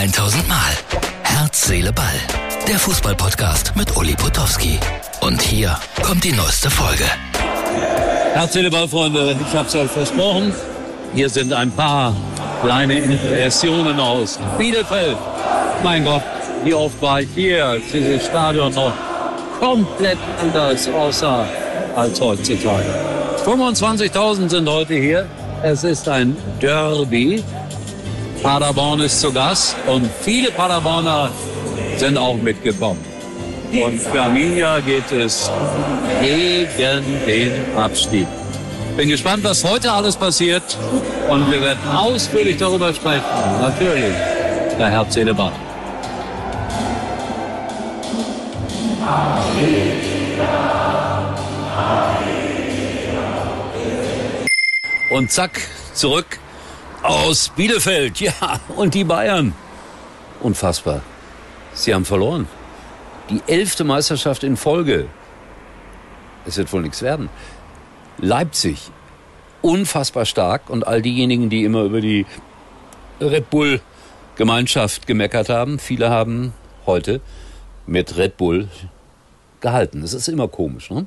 1000 Mal. Herz, Seele, Ball. Der Fußballpodcast mit Uli Potowski. Und hier kommt die neueste Folge. Herz, Seele, Ball, Freunde. Ich hab's euch versprochen. Hier sind ein paar kleine Impressionen aus Bielefeld. Mein Gott, wie oft war ich hier, dieses Stadion noch komplett anders aussah als heutzutage. 25.000 sind heute hier. Es ist ein Derby. Paderborn ist zu Gast und viele Paderborner sind auch mitgekommen. Und für Arminia geht es gegen den Abstieg. Bin gespannt, was heute alles passiert und wir werden ausführlich darüber sprechen. Natürlich, der Seele, Ball. Und zack, zurück aus Bielefeld. Ja, und die Bayern. Unfassbar. Sie haben verloren. Die elfte Meisterschaft in Folge. Es wird wohl nichts werden. Leipzig. Unfassbar stark. Und all diejenigen, die immer über die Red Bull Gemeinschaft gemeckert haben, viele haben heute mit Red Bull gehalten. Das ist immer komisch. Ne?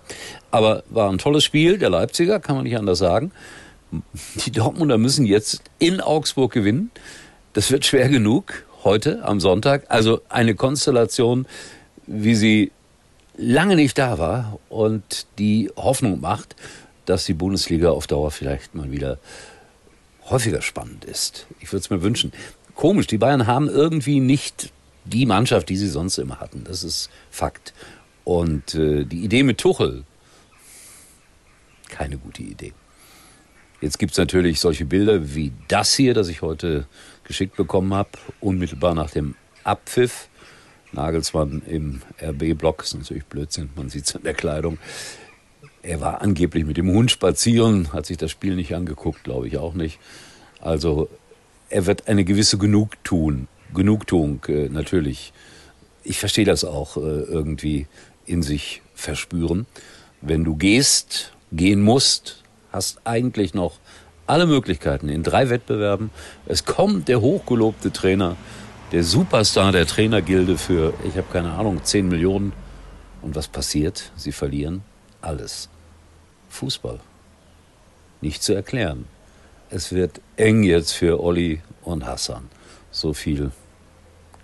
Aber war ein tolles Spiel der Leipziger, kann man nicht anders sagen. Die Dortmunder müssen jetzt in Augsburg gewinnen. Das wird schwer genug heute am Sonntag. Also eine Konstellation, wie sie lange nicht da war und die Hoffnung macht, dass die Bundesliga auf Dauer vielleicht mal wieder häufiger spannend ist. Ich würde es mir wünschen. Komisch, die Bayern haben irgendwie nicht die Mannschaft, die sie sonst immer hatten. Das ist Fakt. Und äh, die Idee mit Tuchel, keine gute Idee. Jetzt gibt's natürlich solche Bilder wie das hier, das ich heute geschickt bekommen habe, unmittelbar nach dem Abpfiff. Nagelsmann im RB-Block, ist natürlich Blödsinn, man sieht's an der Kleidung. Er war angeblich mit dem Hund spazieren, hat sich das Spiel nicht angeguckt, glaube ich auch nicht. Also er wird eine gewisse Genugtuung, Genugtuung äh, natürlich. Ich verstehe das auch äh, irgendwie in sich verspüren. Wenn du gehst, gehen musst, hast eigentlich noch alle Möglichkeiten in drei Wettbewerben. Es kommt der hochgelobte Trainer, der Superstar der Trainergilde für, ich habe keine Ahnung, 10 Millionen. Und was passiert? Sie verlieren alles. Fußball. Nicht zu erklären. Es wird eng jetzt für Olli und Hassan. So viel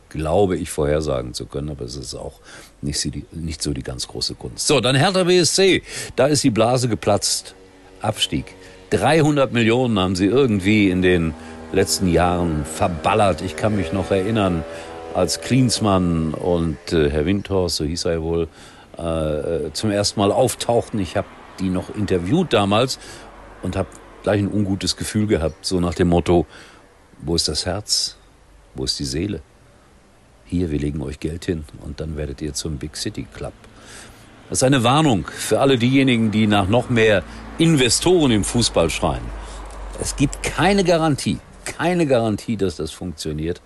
glaube ich vorhersagen zu können, aber es ist auch nicht, nicht so die ganz große Kunst. So, dann Hertha BSC. Da ist die Blase geplatzt. Abstieg. 300 Millionen haben sie irgendwie in den letzten Jahren verballert. Ich kann mich noch erinnern, als Klinsmann und äh, Herr Windhorst, so hieß er wohl, äh, zum ersten Mal auftauchten. Ich habe die noch interviewt damals und habe gleich ein ungutes Gefühl gehabt, so nach dem Motto, wo ist das Herz? Wo ist die Seele? Hier, wir legen euch Geld hin und dann werdet ihr zum Big City Club. Das ist eine Warnung für alle diejenigen, die nach noch mehr Investoren im Fußball schreien. Es gibt keine Garantie, keine Garantie, dass das funktioniert.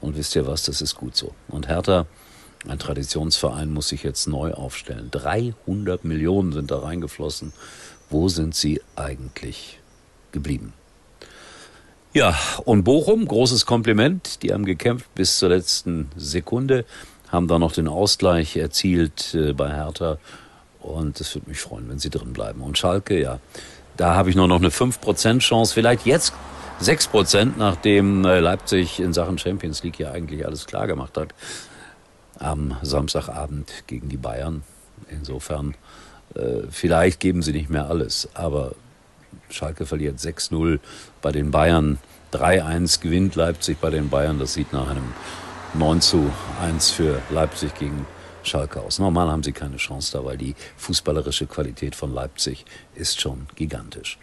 Und wisst ihr was, das ist gut so. Und Hertha, ein Traditionsverein, muss sich jetzt neu aufstellen. 300 Millionen sind da reingeflossen. Wo sind sie eigentlich geblieben? Ja, und Bochum, großes Kompliment. Die haben gekämpft bis zur letzten Sekunde haben da noch den Ausgleich erzielt äh, bei Hertha. Und es würde mich freuen, wenn sie drin bleiben. Und Schalke, ja, da habe ich nur noch eine 5% Chance. Vielleicht jetzt 6%, nachdem äh, Leipzig in Sachen Champions League ja eigentlich alles klar gemacht hat. Am Samstagabend gegen die Bayern. Insofern, äh, vielleicht geben sie nicht mehr alles. Aber Schalke verliert 6-0 bei den Bayern. 3-1 gewinnt Leipzig bei den Bayern. Das sieht nach einem 9 zu 1 für Leipzig gegen Schalke aus. Normal haben sie keine Chance da, weil die fußballerische Qualität von Leipzig ist schon gigantisch.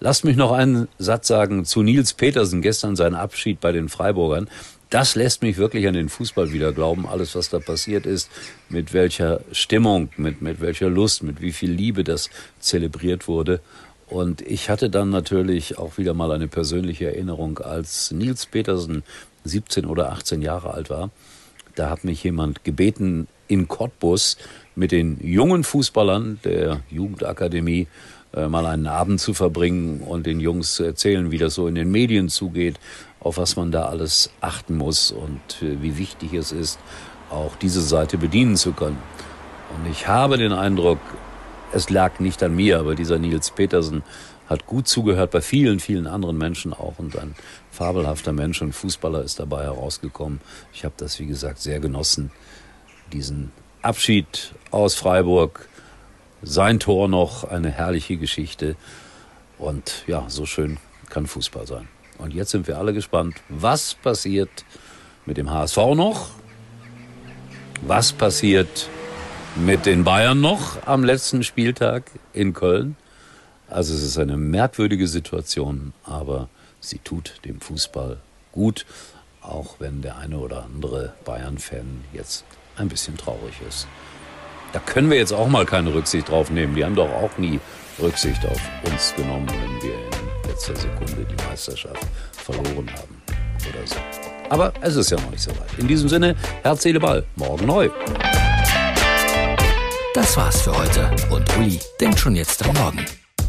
Lasst mich noch einen Satz sagen zu Nils Petersen, gestern sein Abschied bei den Freiburgern. Das lässt mich wirklich an den Fußball wieder glauben, alles was da passiert ist, mit welcher Stimmung, mit, mit welcher Lust, mit wie viel Liebe das zelebriert wurde. Und ich hatte dann natürlich auch wieder mal eine persönliche Erinnerung, als Nils Petersen 17 oder 18 Jahre alt war. Da hat mich jemand gebeten, in Cottbus mit den jungen Fußballern der Jugendakademie äh, mal einen Abend zu verbringen und den Jungs zu erzählen, wie das so in den Medien zugeht, auf was man da alles achten muss und äh, wie wichtig es ist, auch diese Seite bedienen zu können. Und ich habe den Eindruck, es lag nicht an mir, aber dieser Nils Petersen hat gut zugehört bei vielen, vielen anderen Menschen auch und ein fabelhafter Mensch und Fußballer ist dabei herausgekommen. Ich habe das, wie gesagt, sehr genossen, diesen Abschied aus Freiburg, sein Tor noch, eine herrliche Geschichte und ja, so schön kann Fußball sein. Und jetzt sind wir alle gespannt, was passiert mit dem HSV noch, was passiert mit den Bayern noch am letzten Spieltag in Köln. Also es ist eine merkwürdige Situation, aber sie tut dem Fußball gut, auch wenn der eine oder andere Bayern-Fan jetzt ein bisschen traurig ist. Da können wir jetzt auch mal keine Rücksicht drauf nehmen. Die haben doch auch nie Rücksicht auf uns genommen, wenn wir in letzter Sekunde die Meisterschaft verloren haben oder so. Aber es ist ja noch nicht so weit. In diesem Sinne, Herz, Seele, Ball. Morgen neu. Das war's für heute. Und Uli denkt schon jetzt am Morgen.